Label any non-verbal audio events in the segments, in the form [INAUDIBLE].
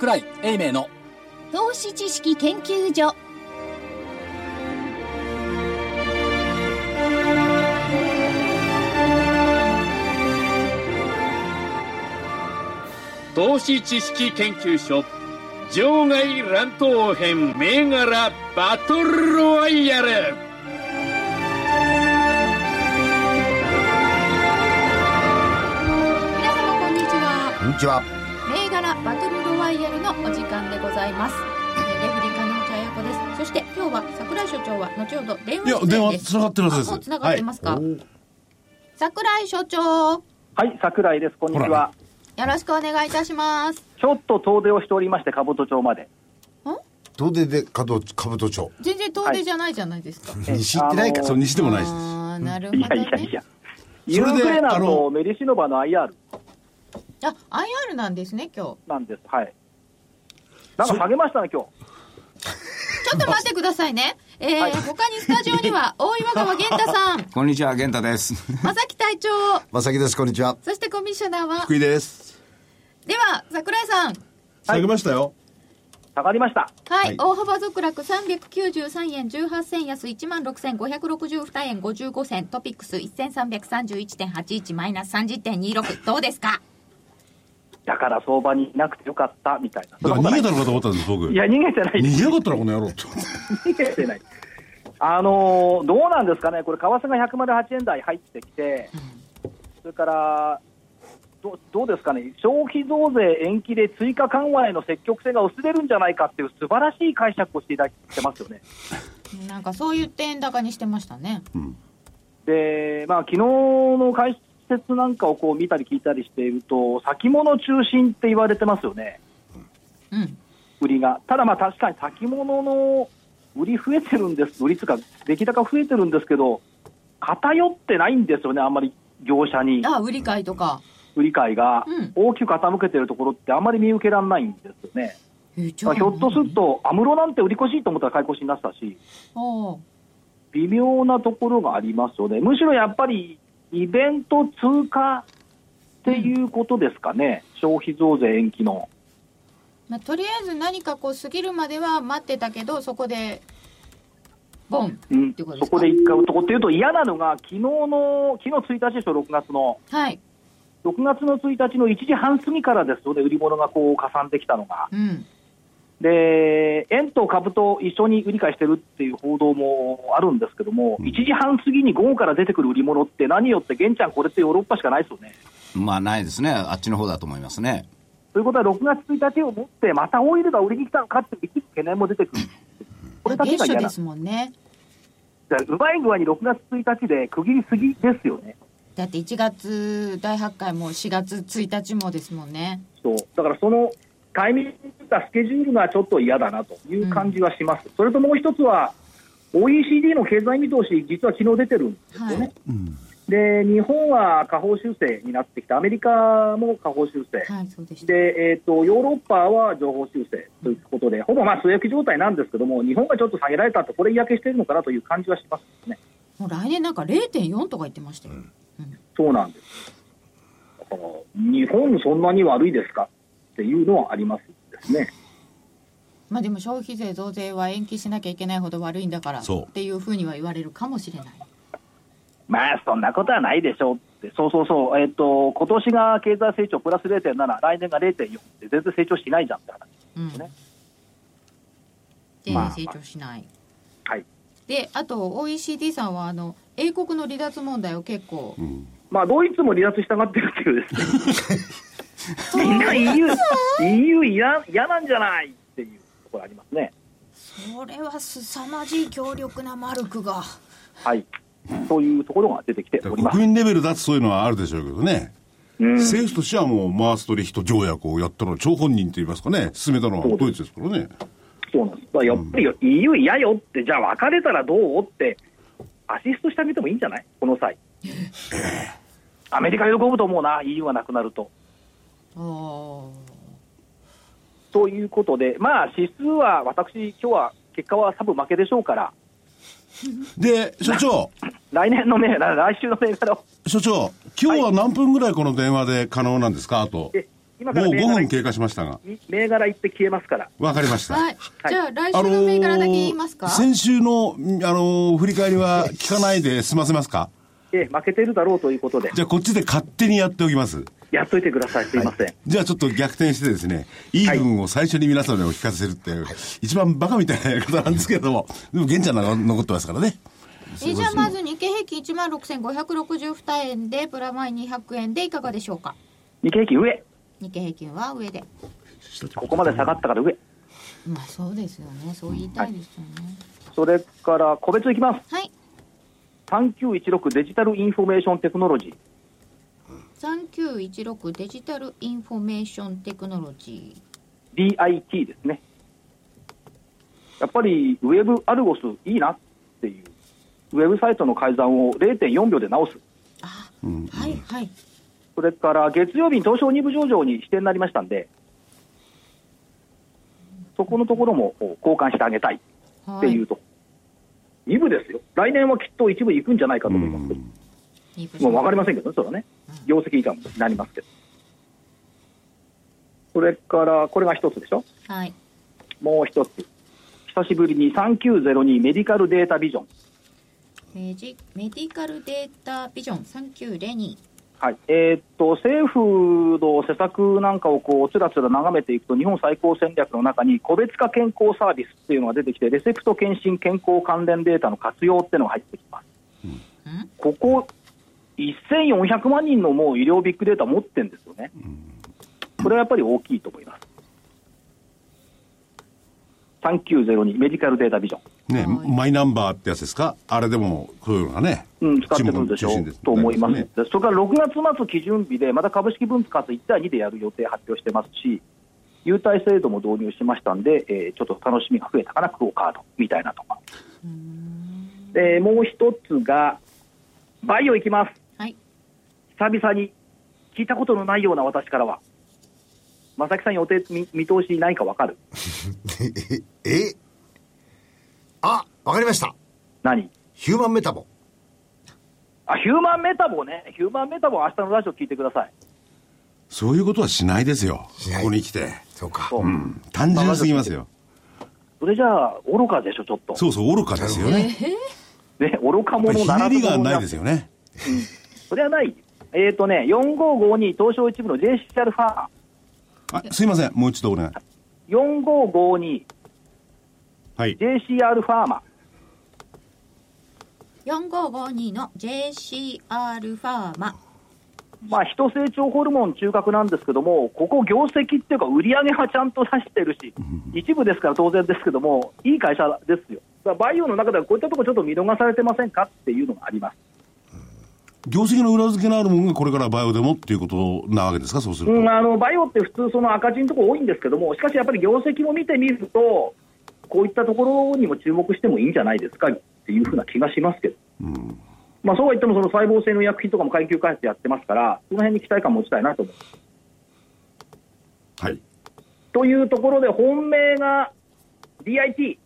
桜井英明の。投資知識研究所。投資知識研究所場外乱闘編銘柄バトルロワイヤル。皆様こんにちは。こんにちは。銘柄バイヤルのお時間でございますえーレフリカの茶屋子ですそして今日は桜井所長は後ほど電話いや、出演電話ですつながってるはずです。あもうつながってますか、お桜井所長はい、桜井です。こんにちは。よろしくお願いいたしますちょっと遠出をしておりまして、兜町まで。東出でかど兜町。全然遠出じゃないじゃないですか、西行ってないか？あのそう、西でもないしです。ああなるほいどねやいやいや。それでユークレナとメリシノバの IR あ IR なんですね今日なんです。はい。なんか下げましたね、今日。ちょっと待ってくださいね。えーはい他にスタジオには、[LAUGHS] 大岩川源太さん、こんにちは、健太です。正木隊長、まさきです、こんにちは。そしてコミッショナーは、福井です。では、桜井さん。下げましたよ。下がりました。はい、はい大幅続落393円18銭安16,562円55銭トピックス1331.81マイナス30.26どうですか？だから相場にいなくてよかった、みたいな。だから逃げたのかと思ったんです、僕。いいや、逃げてない。逃げやがったらこの野郎と。逃げてない。あのーどうなんですかね、これ、為替が108円台入ってきて、それから、どどうですかね、消費増税延期で追加緩和への積極性が薄れるんじゃないかっていう素晴らしい解釈をしていただいてますよね。なんかそう言って円高にしてましたね。で、まあ昨日の解説なんかをこう見たり聞いたりしていると、先物中心って言われてますよね、うん。売りが。ただまあ確かに先物の売り増えてるんです、売りつうか、出来高増えてるんですけど、偏ってないんですよね、あんまり業者に。あ、売り買いとか。売り買いが。うん。大きく傾けてるところってあんまり見受けられないんですよね。まあひょっとすると、安室なんて売り越しいと思ったら買い越しになってたし、微妙なところがありますよね、むしろやっぱりイベント通過っていうことですかね、消費増税延期の。まあ、とりあえず何かこう過ぎるまでは待ってたけどそこでボンこそこで一回とこっていうと嫌なのが、昨日の、昨日1日でしょ、6月の。はい6月の1日の1時半過ぎからですよね、売り物がこう、かさんできたのが。うんで、円と株と一緒に売り買いしてるっていう報道もあるんですけども、1時半過ぎに午後から出てくる売り物って何よって、玄ちゃん、これってヨーロッパしかないですよね。まあ、ないですね。あっちの方だと思いますね。ということは、6月1日をもって、またオイルが売りに来たのかっていう懸念も出てくる。これだけが嫌ですもんねうまい具合に6月1日で区切りすぎですよね。だって1月第8回も4月1日もですもんねそうだからそのタイミングがスケジュールがちょっと嫌だなという感じはします、それともう一つは、OECD の経済見通し、実は昨日出てるんですよね。はいで日本は下方修正になってきて、アメリカも下方修正、はいでえー、とヨーロッパは上方修正ということで、ほぼまあ据え置き状態なんですけども、日本がちょっと下げられたと、これ、嫌気してるのかなという感じはしますね。もう来年なんか0.4とか言ってましたよ、そうなんです。だから、日本そんなに悪いですか？っていうのはありますですね。まあでも消費税増税は延期しなきゃいけないほど悪いんだからっていうふうには言われるかもしれない。まあ、そんなことはないでしょうって、そうそうそう、えっ、と、今年が経済成長プラス0.7、来年が0.4って全然成長しないじゃんって話。うんね。で、まあ。成長しない。はい。であと OECD さんはあの英国の離脱問題を結構、まあ、ドイツも離脱したがってるっていうですね。[LAUGHS] みんな EU、EU 嫌嫌なんじゃないっていうところありますね。それは凄まじい強力なマルクがはい。そういうところが出てきております。国民レベルだとそういうのはあるでしょうけどね。うん政府としてはもうマーストリヒト条約をやったのは張本人と言いますかね、進めたのはドイツですからね。そうなんです。だからやっぱり EU 嫌よって、じゃあ別れたらどうって、アシストしてあげてもいいんじゃない？この際。アメリカ喜ぶと思うな、EU がなくなると。あーということで、まあ、指数は私、今日は結果は多分負けでしょうから、で、所長、[LAUGHS] 来年の銘柄、来週の銘柄を、所長、今日は何分ぐらいこの電話で可能なんですか？あと。え今もう5から銘柄分経過しましたが。銘柄言って消えますから。わかりました。はい。じゃあ、来週の銘柄だけ言いますか、先週の、んあのー振り返りは聞かないで済ませますか？ええ負けてるだろうということで、じゃあこっちで勝手にやっておきます。やっといてください。すいません。じゃあちょっと逆転してですね、いい部分を最初に皆さんにお聞かせするっていう、一番バカみたいなやり方なんですけれども、でも玄ちゃんが残ってますからね。えじゃあ、まず日経平均1万6562円で、プラマイ200円でいかがでしょうか？日経平均上。日経平均は上で。ここまで下がったから上。まあそうですよね。そう言いたいですよね。それから、個別いきます。はい。3916デジタルインフォメーションテクノロジ3916デジタルインフォメーションテクノロジー。ー、DIT ですね。やっぱり WebARGUS いいなっていう、ウェブサイトの改ざんを0.4秒で直す。あ、はいはい。それから月曜日に東証2部上場に指定になりましたんで、そこのところも交換してあげたいっていうと、2部ですよ、来年はきっと一部行くんじゃないかと思いますけど、はい。もう分かりませんけどね、それはね、業績以下になりますけど。それから、これが一つでしょ、はい。もう一つ、久しぶりに3902メディカルデータビジョン。メジメディカルデータビジョン3902。はいえーっと政府の施策なんかをこうつらつら眺めていくと、日本最高戦略の中に個別化健康サービスっていうのが出てきて、レセプト検診健康関連データの活用っていうのが入ってきます。ここ、1400万人のもう医療ビッグデータ持ってるんですよね。これはやっぱり大きいと思います。3902メディカルデータビジョン。ね、マイナンバーってやつですか？あれでも、そういうのがね。うん、使ってくるでしょ？うと思います、ね。それから6月末基準日で、また株式分割1対2でやる予定発表してますし、優待制度も導入しましたんで、えーちょっと楽しみが増えたかな、クオカードみたいなと。か。でもう一つが、バイオいきます、はい。久々に聞いたことのないような私からは、正木さん、予定見見通しないか分かる [LAUGHS] ええあ、わかりました。何？ヒューマンメタボ。あヒューマンメタボね、ヒューマンメタボ、明日のラジオ聞いてください。そういうことはしないですよ。ここに来て。そうか。そううん。単純すぎますよ。それじゃあ、愚かでしょ、ちょっと。そうそう、愚かですよね。ね、愚かやっぱりひ者ならねりがないですよね。それはない。えっ、ー、とね、4552東証一部の JC アルファ、あ、すいません。もう一度お願い。4552はい。JC アルファーマ、4552の JCR ファーマ。まあ、人成長ホルモン中核なんですけども、ここ、業績っていうか、売上はちゃんと出してるし、一部ですから当然ですけども、いい会社ですよ。バイオの中ではこういったところちょっと見逃されてませんかっていうのがあります。業績の裏付けのあるものがこれからバイオでもっていうことなわけですか、そうすると。うん、あのバイオって普通、その赤字のところ多いんですけども、しかしやっぱり業績も見てみると、こういったところにも注目してもいいんじゃないですかっていうふうな気がしますけど、まあ、そうは言っても、その細胞性の医薬品とかも研究開発やってますから、その辺に期待感持ちたいなと思う。はい。というところで、本命が DIT、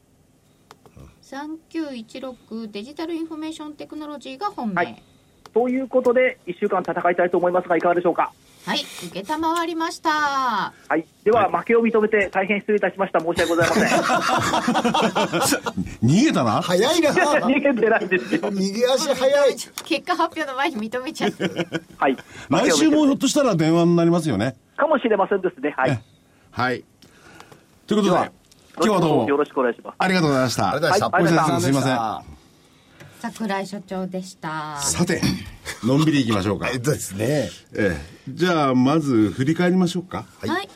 3916デジタルインフォメーションテクノロジーが本命。ははいい。ということで、1週間戦いたいと思いますが、いかがでしょうか？受けたまわりました。はい、では、負けを認めて大変失礼いたしました。申し訳ございません。[LAUGHS] 逃げたな？早いな [LAUGHS] 逃げてないですよ。逃げ足早い。結果発表の前に認めちゃって。[LAUGHS] はい。来週もひょっとしたら電話になりますよね。かもしれませんですね。はい。はい。ということで、今日はどうもよろしくお願いします。ありがとうございました。ありがとうございましたすいません。桜井所長でした。さて、のんびりいきましょうか。[LAUGHS] えっとですね。ええ、じゃあ、まず振り返りましょうか。はい。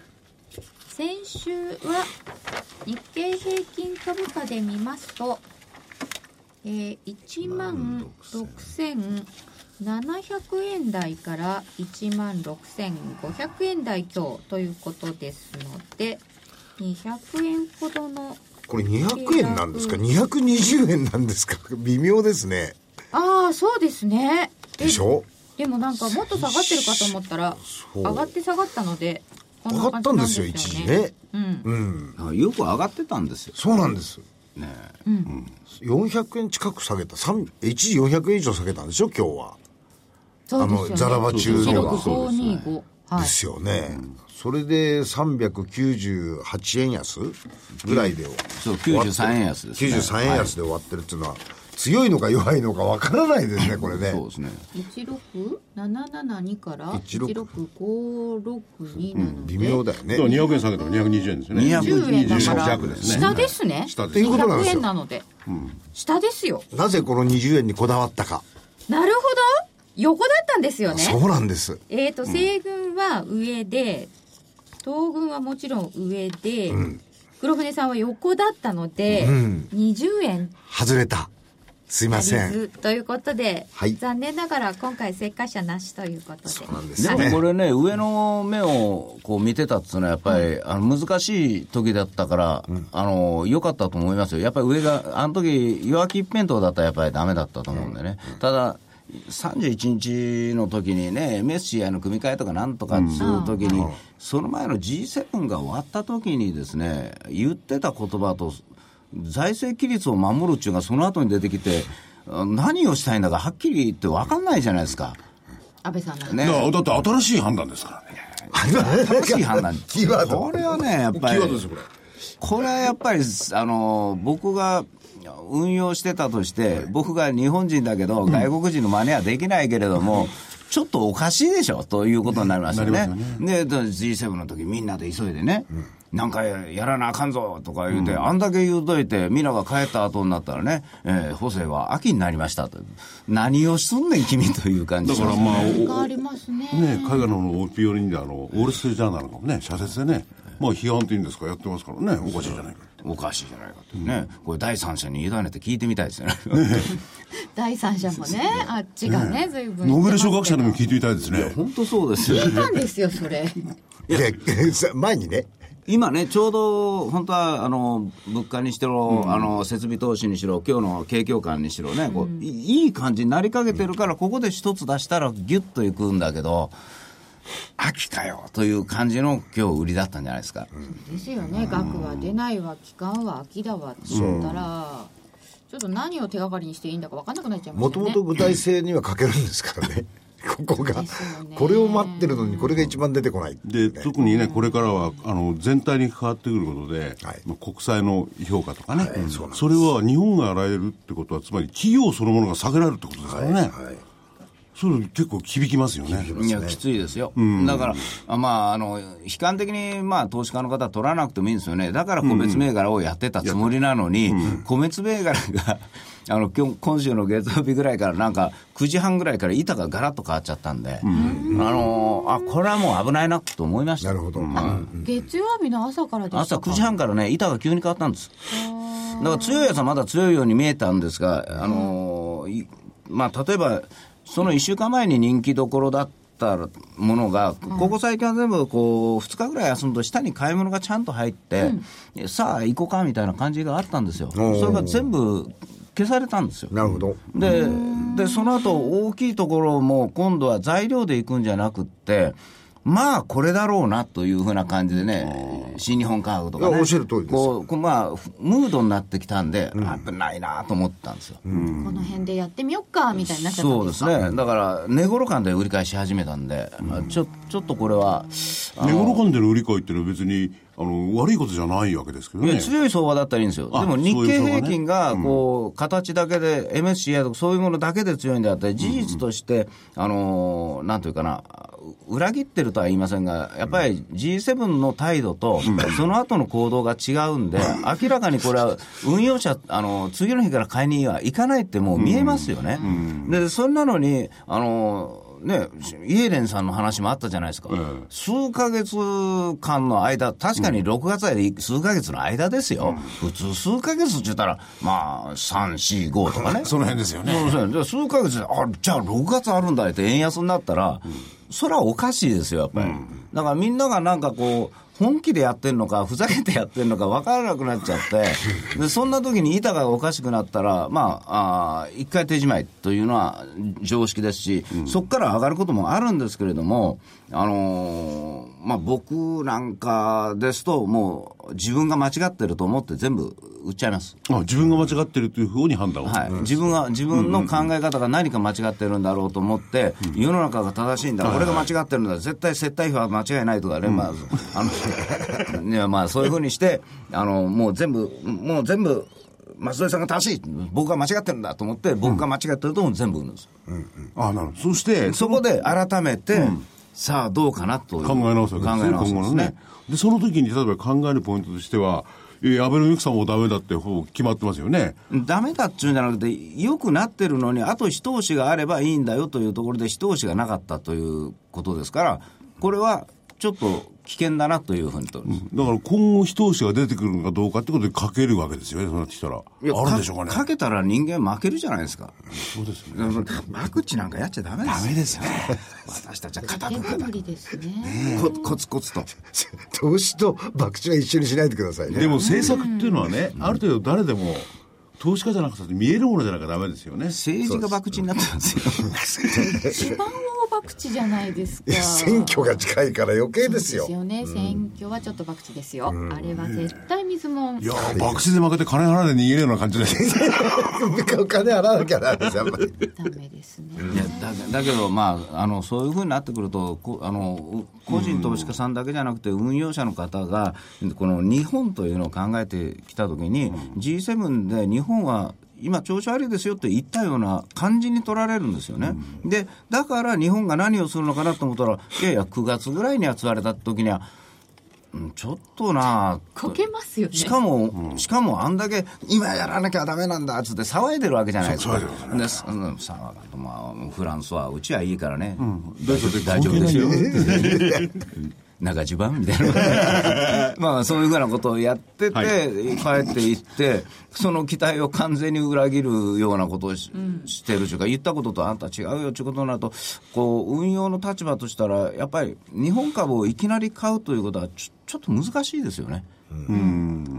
先週は日経平均株価で見ますと、えー、1万6700円台から1万6500円台強ということですので、200円ほどの、これ200円なんですか ?220 円なんですか？微妙ですね。ああ、そうですね。でしょ？でもなんかもっと下がってるかと思ったら、そう上がって下がったので、こ上がったんですよ、感一時じなんですよね。うん。うん。あよく上がってたんですよ。そうなんです。ね400円近く下げた。三一時400円以上下げたんでしょ？今日は。そうですよね。あのザラバ中のが16525。はいですよね。それで398円安ぐらいで、そう終わって。93円安ですね。93円安で終わってるっていうのは、強いのか弱いのかわからないですね、これね。そうですね。16772から16 16562なので、微妙だよね。だから200円下げたら220円ですよね。220 10円だから。弱ですね。下ですね。下です。っていうことなんで。す200よ円なので、下ですよ。なぜこの20円にこだわったか。なるほど横だったんですよね。そうなんです。えー、と西軍は上で東軍はもちろん上で、黒船さんは横だったので、ん。20円。外れた。すいません。ということで、はい。残念ながら今回正解者なしということで。そうなんですね。もこれね、上の目をこう見てたっていうのは、やっぱり、あの難しい時だったから、あの良かったと思いますよ、やっぱり上が、あの時弱気一辺倒だったらやっぱりダメだったと思うんでね、ただ、31日の時にね、MSCI の組み替えとかなんとかっつう時に、その前の G7 が終わった時にですね、言ってた言葉と、財政規律を守るっていうのがその後に出てきて、何をしたいんだかはっきり言って分かんないじゃないですか。安倍さんのねだって新しい判断ですからね。正しい判断 [LAUGHS] キーワードこれはね、やっぱり、キーワードですよ、これ。これはやっぱり、あの、僕が運用してたとして、僕が日本人だけど、外国人の真似はできないけれども、ちょっとおかしいでしょということになりますよね。なりますで、G7 の時みんなで急いでね、なんかやらなあかんぞとか言うて、あんだけ言うといて、みんなが帰った後になったらね、えー補正は秋になりましたと。何をすんねん、君という感じだからまあ、変わりますね。おね、海外の OPO にであの、オールステージャーナルのね、社説でね、まあ批判っていうんですか、やってますからね、おかしいじゃないか。おかしいじゃないかってね、これ第三者に委ねて聞いてみたいですよね。[LAUGHS] 第三者もねあっちがね随分ノーベル賞学者にも聞いてみたいですね。本当そうですよ聞いたんですよそれ。で、さ前にね、今ね、ちょうど本当はあの物価にしろ、あの設備投資にしろ、今日の景況感にしろね、こういいい感じになりかけてるから、ここで一つ出したら、ぎゅっといくんだけど、秋かよという感じの今日売りだったんじゃないですか。ですよね額は出ないわ期間は秋だわって言ったらちょっと何を手がかりにしていいんだか分かんなくなっちゃいまもすよねともと具体性には欠けるんですからね。[LAUGHS] ここが。これを待ってるのに、これが一番出てこない。で、特にね、これからは、あの、全体に関わってくることで、はいまあ国債の評価とかね、それは日本が洗えるってことは、つまり企業そのものが下げられるってことですからね。はい。それ結構響きますよね。いや、きついですよ。だから、あまあ、あの、悲観的に、まあ、投資家の方は取らなくてもいいんですよね。だから、個別銘柄をやってたつもりなのに、個別銘柄が、[LAUGHS] あの、今日、今週の月曜日ぐらいから、なんか、9時半ぐらいから板がガラッと変わっちゃったんで、あの、あ、これはもう危ないなと思いました。なるほど。月曜日の朝から朝か？9時半からね、板が急に変わったんです。だから強いやつはまだ強いように見えたんですが、あのーいまあ、例えば、その1週間前に人気どころだったものが、ここ最近は全部こう2日ぐらい休むと、下に買い物がちゃんと入って、さあ行こうかみたいな感じがあったんですよ。それが全部消されたんですよ。なるほど。ででその後大きいところも今度は材料で行くんじゃなくってまあこれだろうなというふうな感じでね新日本科学とかね。おっしゃる通りですこうまあふムードになってきたんで、危ないなと思ったんですよ、この辺でやってみよっかみたいになっちゃったんそうですすでかね。だから値頃感で売り買いし始めたんで、まあちょちょっとこれは値頃感での売り買いっていうのは別に、あの、悪いことじゃないわけですけどね。強い相場だったらいいんですよ、あでも日経平均がこう形だけで、MSCI とかそういうものだけで強いんであって、事実として、あのーなんというかな、裏切ってるとは言いませんが、やっぱり G7 の態度と、その後の行動が違うんで、明らかにこれは運用者、あの次の日から買いには行かないってもう見えますよね。でそんなのにあのね、イエレンさんの話もあったじゃないですか、数ヶ月間の間、確かに6月は数ヶ月の間ですよ、普通、数ヶ月って言ったら、まあ、3、4、5とかね、[LAUGHS] その辺ですよね。そう数ヶ月で、あじゃあ6月あるんだって円安になったら、それはおかしいですよ、やっぱり。だからみんながなんかこう、本気でやってんのか、ふざけてやってんのか分からなくなっちゃって、でそんな時に板がおかしくなったら、まあ、あ一回手締まいというのは常識ですし、そこから上がることもあるんですけれども、あのーまあ、僕なんかですと、もう自分が間違ってると思って全部売っちゃいます。あ自分が間違ってるというふうに判断を。はい、自分が自分の考え方が何か間違ってるんだろうと思って、世の中が正しいんだ、俺が間違ってるんだ、絶対接待費は間違いないとかね、まあ、あの [LAUGHS] いやまあそういうふうにして、あのもう全部、もう全部、松戸さんが正しい、僕が間違ってるんだと思って、僕が間違ってるとも全部売るんです。あなるほど。そして、そこで改めて、さあどうかなと考え直すわけですね、考え直すねでその時に例えば考えるポイントとしては、えー、アベノミクスはもうダメだってほぼ決まってますよね。ダメだっちゅうんじゃなくて、良くなってるのに、あと一押しがあればいいんだよというところで、一押しがなかったということですから、これはちょっと危険だなというふうにと、だから今後一押しが出てくるのかどうかってことでかけるわけですよね、そうなってきたら。いやあるんでしょうかね。かけたら人間負けるじゃないですか。そうですね。うんワクチンなんかやっちゃダメです。ダメですよね。[LAUGHS] 私たちは固く結構無理ですね。ココツコツと。投資と博打は一緒にしないでくださいね。でも政策っていうのはね、ある程度誰でも、投資家じゃなくて見えるものじゃなきゃダメですよね。政治が博打になってますよ。[LAUGHS] 一番大博打じゃないですか。選挙が近いから余計ですよ。ですよね。選挙はちょっと博打ですよ。あれは絶対水もんい。やー、博打で負けて金払わで逃げるような感じで。お金払わなきゃなんですよ、やっぱり。ダメですね。いやだだけど、まあ、あのそういうふうになってくるとこあのう個人投資家さんだけじゃなくて運用者の方がこの日本というのを考えてきたときに、G7 で日本は今、調子悪いですよって言ったような感じに取られるんですよね、でだから日本が何をするのかなと思ったら、いやいや、9月ぐらいにはつわれた時には、うんちょっとなこけますよね。しかも、しかもあんだけ、今やらなきゃダメなんだっつって騒いでるわけじゃないですか。ですうんさあまあ、フランスは、うちはいいからね、大丈夫ですよ。[LAUGHS] 中地盤みたいな。[LAUGHS] まあ、そういうふうなことをやってて、帰っていって、その期待を完全に裏切るようなことをし,、してるというか、言ったこととあんた違うよということになると、こう、運用の立場としたら、やっぱり日本株をいきなり買うということはちょ、ちょっと難しいですよね。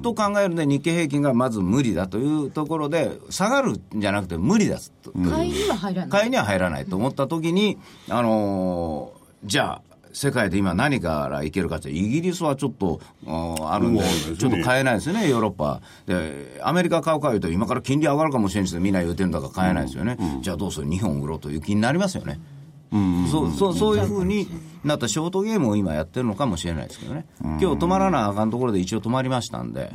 と考えるので、日経平均がまず無理だというところで、下がるんじゃなくて無理だと。買いには入らない。買いには入らないと思ったときに、あのーじゃあ、世界で今何からいけるかって、イギリスはちょっとあるんで、ちょっと買えないですよね、ヨーロッパ。で、アメリカ買うかいうと、今から金利上がるかもしれないですみんな言うてるんだから買えないですよね。じゃあどうする？日本売ろうという気になりますよね。そうそうそういうふうになったショートゲームを今やってるのかもしれないですけどね、今日止まらなあかんところで一応止まりましたんで、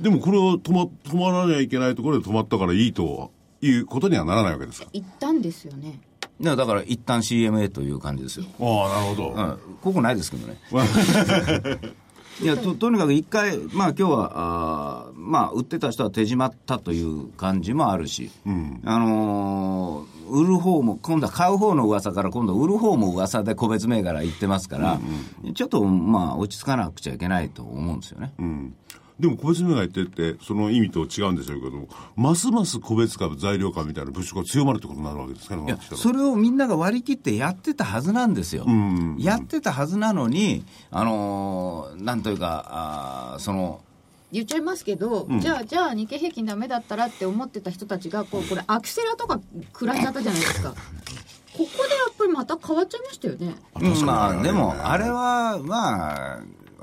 でもこれを止ま止まらなきゃいけないところで止まったからいいということにはならないわけですか？行ったんですよね。だから一旦 CMA という感じですよ。ああ、なるほど。うんここないですけどね。[LAUGHS] いやととにかく一回、まあ今日はあー、まあ、売ってた人は手締まったという感じもあるし、あのー売る方も、今度は買う方の噂から、今度は売る方も噂で個別銘柄言ってますから、ちょっとまあ落ち着かなくちゃいけないと思うんですよね。うんでも個別銘柄言ってって、その意味と違うんでしょうけども、ますます個別株、材料株みたいな物色が強まるってことになるわけですかね、いや私は。それをみんなが割り切ってやってたはずなんですよ、やってたはずなのに、あのーなんというか、あーその言っちゃいますけど、じゃあじゃあ日経平均ダメだったらって思ってた人たちがこうこれアクセラとか食らっちゃったじゃないですか。[LAUGHS] ここでやっぱりまた変わっちゃいましたよね。うんまあ、でも、あれは、まあ、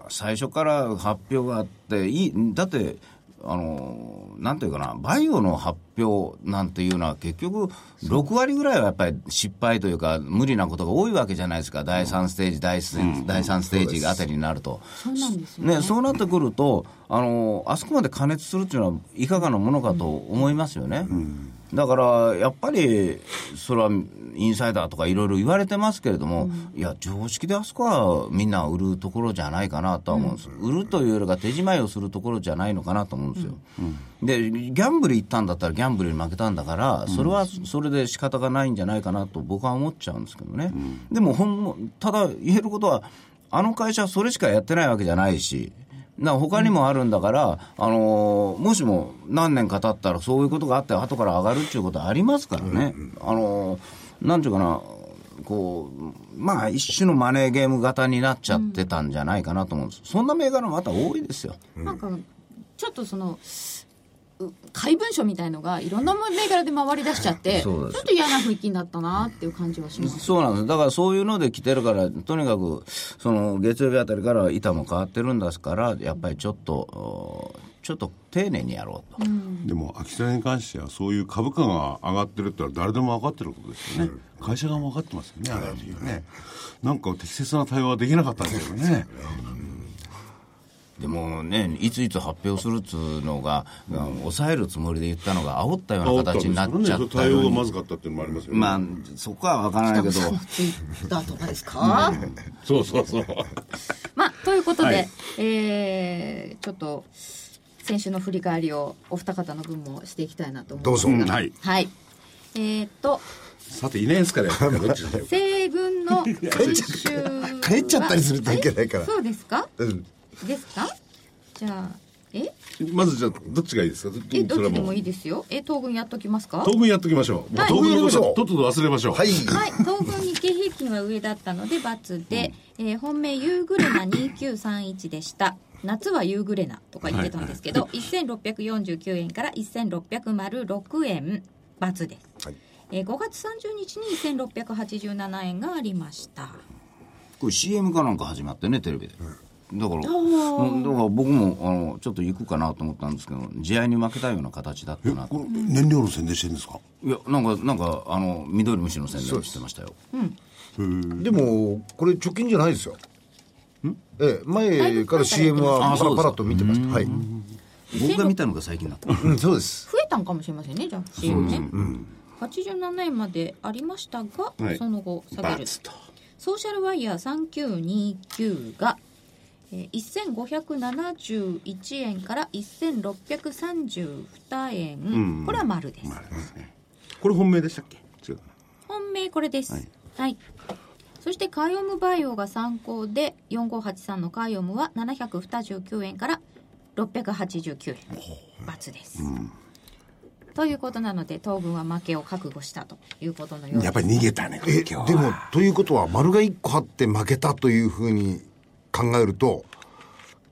最初から発表があって、いいだって、あのなんていうかな、バイオの発表なんていうのは、結局、6割ぐらいはやっぱり失敗というか、無理なことが多いわけじゃないですか、第3ステージ、第3第3ステージあたりになると。そうなんですよね。ね、そうなってくると、あのあそこまで加熱するっていうのは、いかがなものかと思いますよね。だから、やっぱり、それはインサイダーとかいろいろ言われてますけれども、いや、常識であそこはみんな売るところじゃないかなとは思うんです、売るというよりか手仕舞いをするところじゃないのかなと思うんですよ。で、ギャンブル行ったんだったらギャンブルに負けたんだから、それはそれで仕方がないんじゃないかなと僕は思っちゃうんですけどね。でもほん、ただ言えることは、あの会社はそれしかやってないわけじゃないし、な他にもあるんだから、あのーもしも何年か経ったらそういうことがあって、後から上がるっていうことはありますからね、あのーなんていうかな、こう、まあ、一種のマネーゲーム型になっちゃってたんじゃないかなと思うんです、そんな銘柄もまた多いですよ。なんかちょっとそのう怪文書みたいのがいろんな銘柄で回り出しちゃってちょっと嫌な雰囲気になったなっていう感じはします。そうなんです。だからそういうので来てるから、とにかく、その月曜日あたりから板も変わってるんですから、やっぱりちょっと、おちょっと丁寧にやろうと。でも秋田に関してはそういう株価が上がってるってのは誰でも分かってることですよね、会社側も分かってますよねね。なんか適切な対応はできなかったんですけどねでもね、いついつ発表するっつうのが、うん抑えるつもりで言ったのが、煽ったような形になっちゃった対応がまようにずかったっていうのもありますよね、まあ、そこは分からないけど、ツイッターとかですか、[LAUGHS] そうそうそう。まあ、ということで、はい。えーちょっと先週の振り返りをお二方の分もしていきたいなと思います。がどうぞ。はい。はい。えーっとさていないですからやっぱりどっちだよ西軍の先週帰っちゃったりするといけないからえそうですかうんですか？じゃあえ？まずじゃあどっちがいいですか？えどっちでもいいいですよ。え東軍やっときますか？当分やっときましょう、はい。当分のこと当分やりましょうはとっとと忘れましょう。はい。はい、東軍日経平均は上だったので×で、えー本命ユーグレナ2931でした。夏はユーグレナとか言ってたんですけど、1649円から1606円×です、はい。えー5月30日に1687円がありました。これ CM かなんか始まってね、テレビで。だから、うんだから僕もあのちょっと行くかなと思ったんですけど、試合に負けたような形だったなと。これ燃料の宣伝してるんですか？いや、なんか、なんか、あの、緑虫の宣伝してましたよ。でもこれ貯金じゃないですよ。ええ前から CM はパラパラと見てました。はい。僕が見たのが最近だった。うんそうです。増えたんかもしれませんねじゃあ CM ね、87円までありましたが、はい。その後下げる。ソーシャルワイヤー3929が、えー、1571円から1632円、これは丸です、これ本命でしたっけ？違う本命これです。ははい。い、そしてカイオムバイオが参考で4583のカイオムは729円から689円×です、ということなので東軍は負けを覚悟したということのようです。やっぱり逃げたねえ今日は。でもということは丸が1個あって負けたというふうに考えると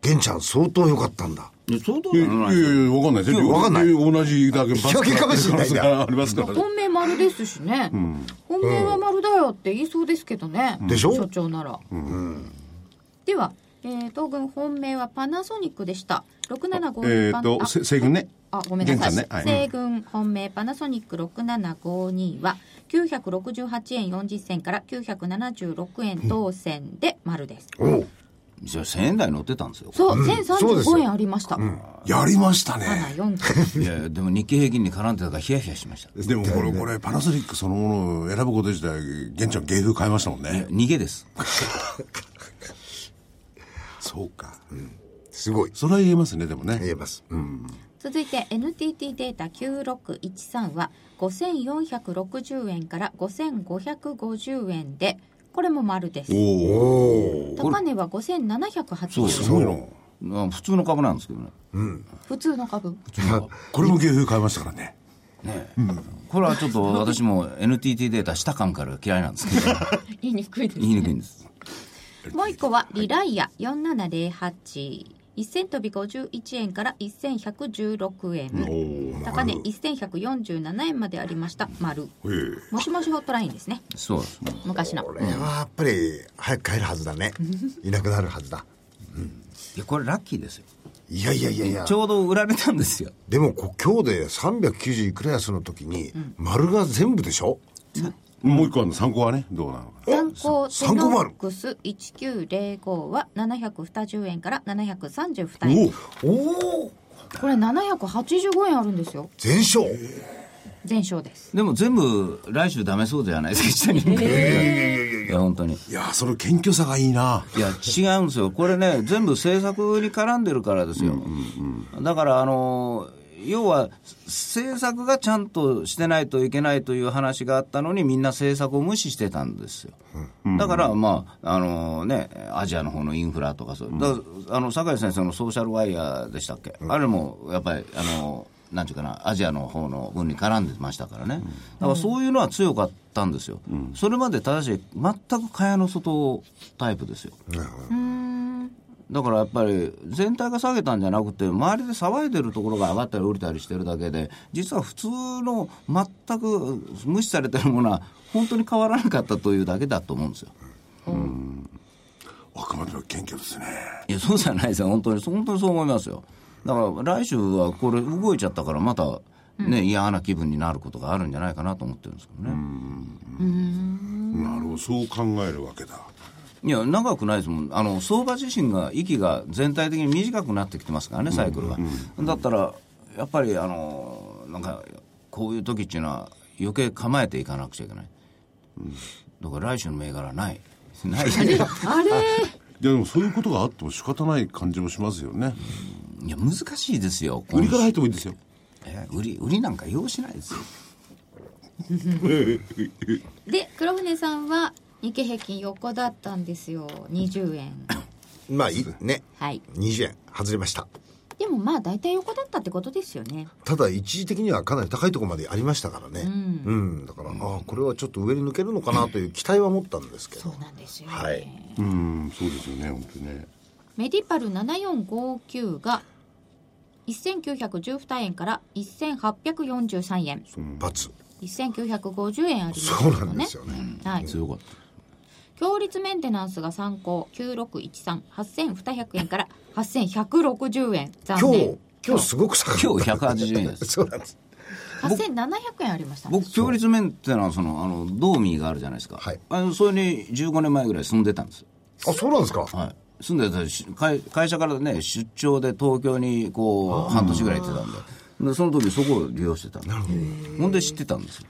玄ちゃん相当良かったんだ。いや相当いやいやいですよいや、わかんない。ですよ。わかんない。や同じだけバツ引き分けかもしれない [LAUGHS] すから。ね。本命丸ですしね、本命は丸だよって言いそうですけどね、でしょ？所長なら、では、えー東軍本命はパナソニックでした6752パナえっと、西軍ね。あごめんなさい、西軍本命パナソニック6752は968円40銭から976円当選で丸です、じゃあ1000円台乗ってたんですよ。そう、そうですよ1035円ありました、やりましたね。74いやいや、でも日経平均に絡んでたからヒヤヒヤしました。でもこれ、これ、パナソニックそのものを選ぶこと自体、玄ちゃん芸風変えましたもんね。逃げです。[LAUGHS] そうか。すごいそれは言えますね、でもね。言えます、うん、続いて NTT データ9613は5460円から5550円でこれも丸です。高値はそう5780ですすごいな。あ普通の株なんですけどね。普通の株 [LAUGHS] これも芸風変えましたからね。これはちょっと私も NTT データした感から嫌いなんですけど、[LAUGHS] 言いにくいです言いにくいんです。もう一個はリライア4708 1000飛び51円から1116円。高値1147円までありました。丸。もしもしホットラインですね。そうです。昔の。これはやっぱり早く帰るはずだね。いなくなるはずだ。いや、これラッキーですよ。いやいやいやいや。ちょうど売られたんですよ。でもこ今日で390いくら安の時に、丸が全部でしょ？もう一個あるの、参考はね、どうなのか。参考テノックス1905は720円から732円おおおこれ785円あるんですよ全勝全勝ですでも全部来週ダメそうじゃないですか、下に。いや、本当に。いや、その謙虚さがいいな。いや、違うんですよ。これね、全部政策に絡んでるからですよ。だから、あの、要は、政策がちゃんとしてないといけないという話があったのに、みんな政策を無視してたんですよ。だから、まあ、あのね、アジアの方のインフラとかそう、だあの、酒井先生のソーシャルワイヤーでしたっけ、あれも、やっぱり、あの、なんていうかな、アジアの方の分に絡んでましたからね、だからそういうのは強かったんですよ、それまでただし、全く蚊帳の外タイプですよ。だからやっぱり全体が下げたんじゃなくて周りで騒いでるところが上がったり降りたりしてるだけで実は普通の全く無視されてるものは本当に変わらなかったというだけだと思うんですよ。あくまでも謙虚ですね。いやそうじゃないですよ本当に本当にそう思いますよ。だから来週はこれ動いちゃったからまたね、嫌な気分になることがあるんじゃないかなと思ってるんですけどね。なるほど、そう考えるわけだ。いや、長くないですもん。あの、相場自身が、息が全体的に短くなってきてますからね、サイクルが。だったら、やっぱり、あの、なんか、こういう時っていうのは、余計構えていかなくちゃいけない。だから来週の銘柄ない。[LAUGHS] ない。あれ？いやでもそういうことがあっても仕方ない感じもしますよね。いや、難しいですよ。売りから入ってもいいですよ。え売り、売りなんか用しないですよ。[LAUGHS] で黒船さんは日経平均横だったんですよ。20円。[COUGHS] まあいいね。はい。20円。外れました。でもまあ大体横だったってことですよね。ただ一時的にはかなり高いところまでありましたからね。うん、だから、ああこれはちょっと上に抜けるのかなという期待は持ったんですけど。そうなんですよね、はい。うん、そうですよね、本当にね。メディパル7459が1912円から1843円。罰。1950円ありますそうけどねなんですよね、はい、強かった。強立メンテナンスが参考96138200円から8160円残今日念今日すごく下が今日180円です。[LAUGHS] そうなんです8700円ありましたね僕、強立メンテナンスの、あの、ドーミーがあるじゃないですか。はいあの、それに15年前ぐらい住んでたんです。あそうなんですか？はい。住んでたし会会社からね、出張で東京にこう、半年ぐらい行ってたんで。で、その時そこを利用してたなるほど。ほんで知ってたんですよ。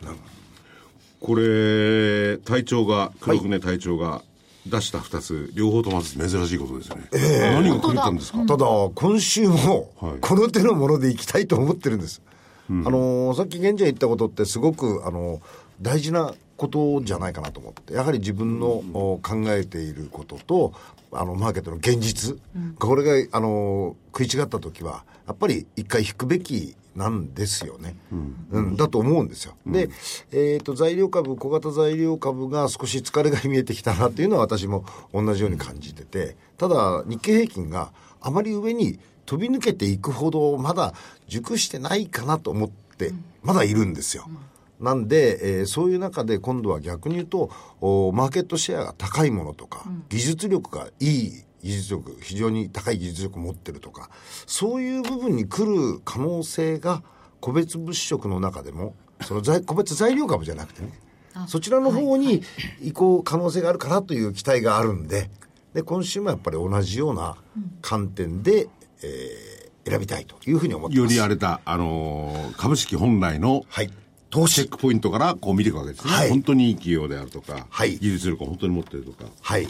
これ、隊長が、黒船隊長が出した2つ、両方とも珍しいことですよね。何が狂ったんですか？ただ今週もはい。この手のものでいきたいと思ってるんです、あのーさっき現地言ったことってすごく、あのー大事なことじゃないかなと思って。やはり自分の、お考えていることとあのマーケットの現実、これが、あのー食い違った時はやっぱり一回引くべきなんですよね、うん。だと思うんですよ、で、えー、と材料株小型材料株が少し疲れが見えてきたなっていうのは私も同じように感じててただ日経平均があまり上に飛び抜けていくほどまだ熟してないかなと思ってまだいるんですよ。なんで、えーそういう中で今度は逆に言うとおマーケットシェアが高いものとか、技術力がいい技術力非常に高い技術力を持ってるとかそういう部分に来る可能性が個別物色の中でもその材個別材料株じゃなくてねそちらの方に移行可能性があるかなという期待があるんでで今週もやっぱり同じような観点で、えー選びたいというふうに思ってよます。り荒れた、あのー株式本来のはい。投資チェッ。クポイントからこう見ていくわけですね。はい本当にいい企業であるとか、はい技術力を本当に持ってるとか。はい。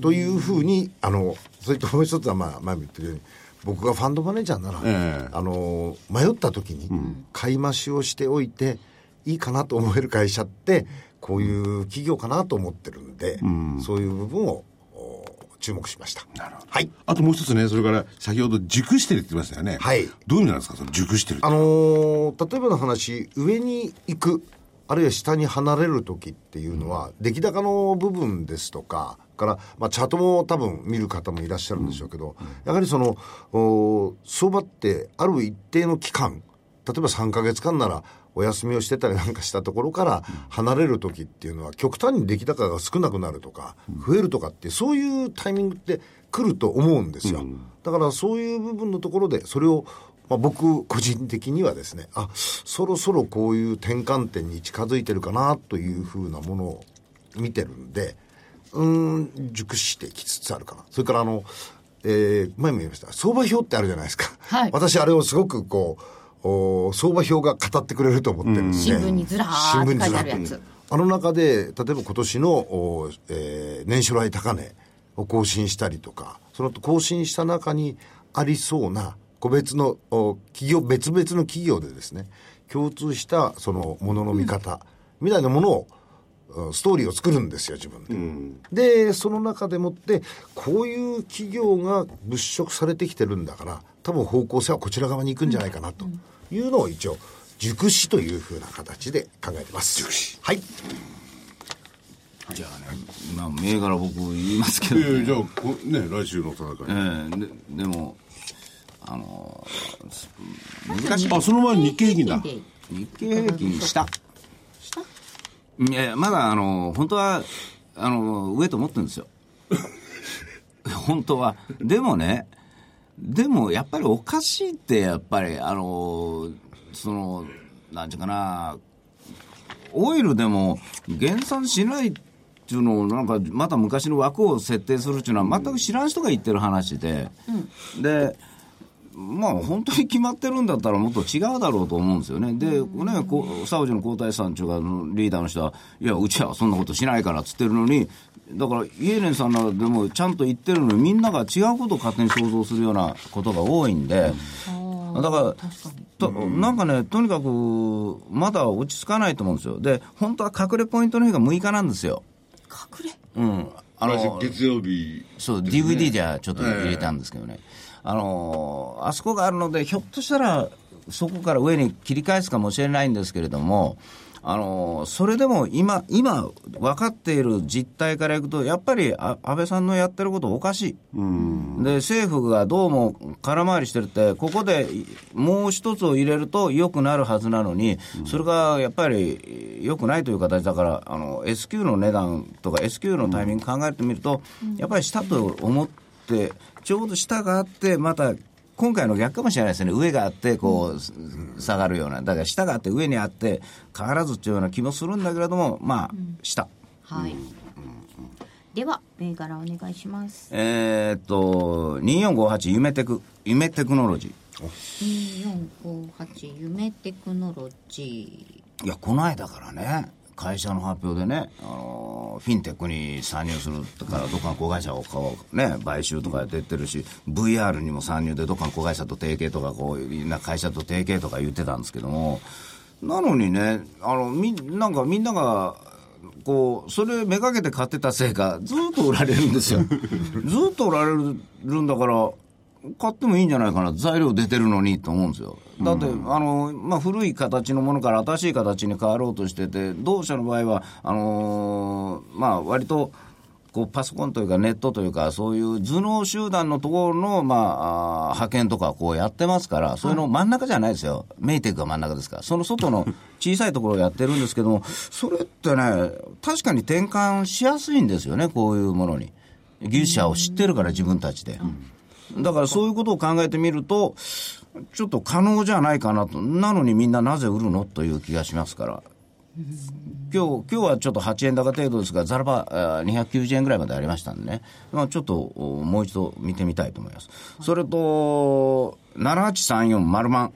というふうに、あの、それともう一つは、まあ、前も言ってるように、僕がファンドマネージャーなら、ええあの、迷った時に、買い増しをしておいて、いいかなと思える会社って、こういう企業かなと思ってるんで、そういう部分をお注目しました。なるほどはい。あともう一つね、それから先ほど熟してるって言ってましたよね。はいどういう意味なんですか、その熟してる。あのー例えばの話、上に行く、あるいは下に離れる時っていうのは、出来高の部分ですとか、から、まあ、チャートも多分見る方もいらっしゃるんでしょうけど、やはりその、お相場ってある一定の期間、例えば3ヶ月間なら、お休みをしてたりなんかしたところから離れる時っていうのは極端に出来高が少なくなるとか増えるとかってそういうタイミングって来ると思うんですよ。だからそういう部分のところでそれをまあ、僕個人的にはですねあそろそろこういう転換点に近づいてるかなというふうなものを見てるんでうーん熟してきつつあるかな。それからあの、えー前も言いました。相場表ってあるじゃないですか、はい。私あれをすごくこうお相場表が語ってくれると思ってるんで。新聞にずらーって書いてあるやつ。あの中で、例えば今年の、おえー年初来高値を更新したりとか、その更新した中にありそうな個別のお企業、別々の企業でですね、共通したそのものの見方、みたいなものを、うんストーリーを作るんですよ、自分で。で、その中でもって、こういう企業が物色されてきてるんだから、多分方向性はこちら側に行くんじゃないかなというのを一応、熟視というふうな形で考えてます。熟視。はい。じゃあね、まあ、銘柄僕言いますけど、いやいやじゃあこね来週の戦い、えーででも、あのー難しい。あその前に日経平均だで日経平均下。いやいやまだ、あのー本当は、あのー上と思ってるんですよ。[LAUGHS] 本当は。でもね、でもやっぱりおかしいって、やっぱり、あのーその、なんていうかな、オイルでも減産しないっていうのを、なんかまた昔の枠を設定するっていうのは、全く知らん人が言ってる話で、で、まあ本当に決まってるんだったらもっと違うだろうと思うんですよね。で、ね、こうサウジの皇太子さんというか、リーダーの人は、いや、うちはそんなことしないからっつってるのに、だからイエレンさんらでもちゃんと言ってるのに、みんなが違うことを勝手に想像するようなことが多いんで、だから、となんかね、とにかく、まだ落ち着かないと思うんですよ。で、本当は隠れポイントの日が6日なんですよ。隠れ？うん。あの、月曜日。そう、DVD じゃちょっと入れたんですけどね、あのーあそこがあるので、ひょっとしたら、そこから上に切り返すかもしれないんですけれども、あのーそれでも今、今、分かっている実態からいくと、やっぱりあ安倍さんのやってることおかしい。で、政府がどうも空回りしてるって、ここでもう一つを入れると良くなるはずなのに、それがやっぱり良くないという形だから、あの S q の値段とか S q のタイミング考えてみると、やっぱり下と思って、ちょうど下があって、また今回の逆かもしれないですね、上があってこう、下がるような、だから下があって上にあって、変わらずっていうような気もするんだけれども、まあ、下。はい、では銘柄お願いします。えーっと、2458夢テク、夢テクノロジー。2458夢テクノロジいや、この間からね、会社の発表でね、あのフィンテックに参入するとか、どっかの子会社をこう、ね、買収とか出てるし、VR にも参入で、どっかの子会社と提携とか、こういうな会社と提携とか言ってたんですけども、なのにね、あのみなんかみんなが、こう、それめがけて買ってたせいか、ずっと売られるんですよ。ずっと売られるんだから、買ってもいいんじゃないかな、材料出てるのにと思うんですよ。だって、あの、まあ、古い形のものから新しい形に変わろうとしてて、同社の場合は、あのーまあ、割と、こうパソコンというかネットというか、そういう頭脳集団のところの、まあ、あー派遣とかこうやってますから、それの真ん中じゃないですよ。メイテックが真ん中ですから。その外の [LAUGHS] 小さいところをやってるんですけども、それってね、確かに転換しやすいんですよね、こういうものに。技術者を知ってるから、自分たちで。だからそういうことを考えてみると、ちょっと可能じゃないかなと。なのにみんななぜ売るの？という気がしますから。今日、今日はちょっと8円高程度ですが、ざらばあー290円ぐらいまでありましたんでね。まあちょっとおもう一度見てみたいと思います。それと、7834丸マン。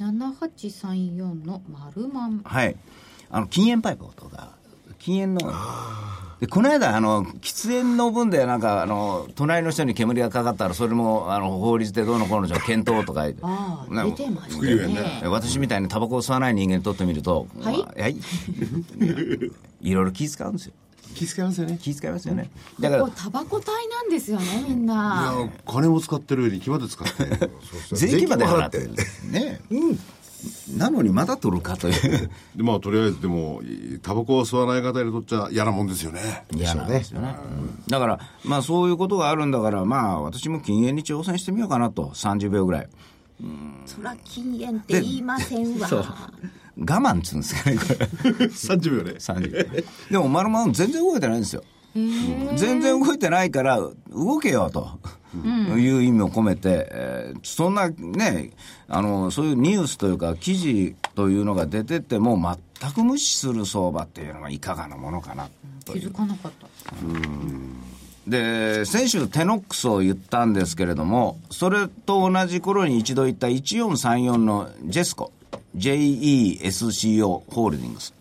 7834の丸マンはい。あの、禁煙パイプとか、禁煙の、で、この間、あの、喫煙の分で、なんか、あの、隣の人に煙がかかったら、それも、あの、法律でどうのこうのじゃ検討とか言って。あ出てました副業やねね私みたいにタバコを吸わない人間にとってみると、はいまあはい。いろいろ気遣うんですよ。気遣いますよね気遣いますよね。だからタバコ帯なんですよねみんいなや金も使ってる上に際で使ってる [LAUGHS] 税金まで払ってるんですね。なのにまだ取るかという。でまあとりあえずでもタバコを吸わない方にとっちゃ嫌なもんですよね嫌なんですよね。だから、まあそういうことがあるんだから、まあ私も禁煙に挑戦してみようかなと、30秒ぐらい。そら禁煙って言いませんわそう我慢っつうんですかね、これ。[LAUGHS] 30秒ね30でも、丸々全然動いてないんですよ。全然動いてないから、動けよと。いう意味を込めて、えーそんなね、あの、そういうニュースというか、記事というのが出てっても、全く無視する相場っていうのがいかがなものかな気づかなかったで、先週テノックスを言ったんですけれども、それと同じ頃に一度言った1434のジェスコ、JESCO ホールディングス。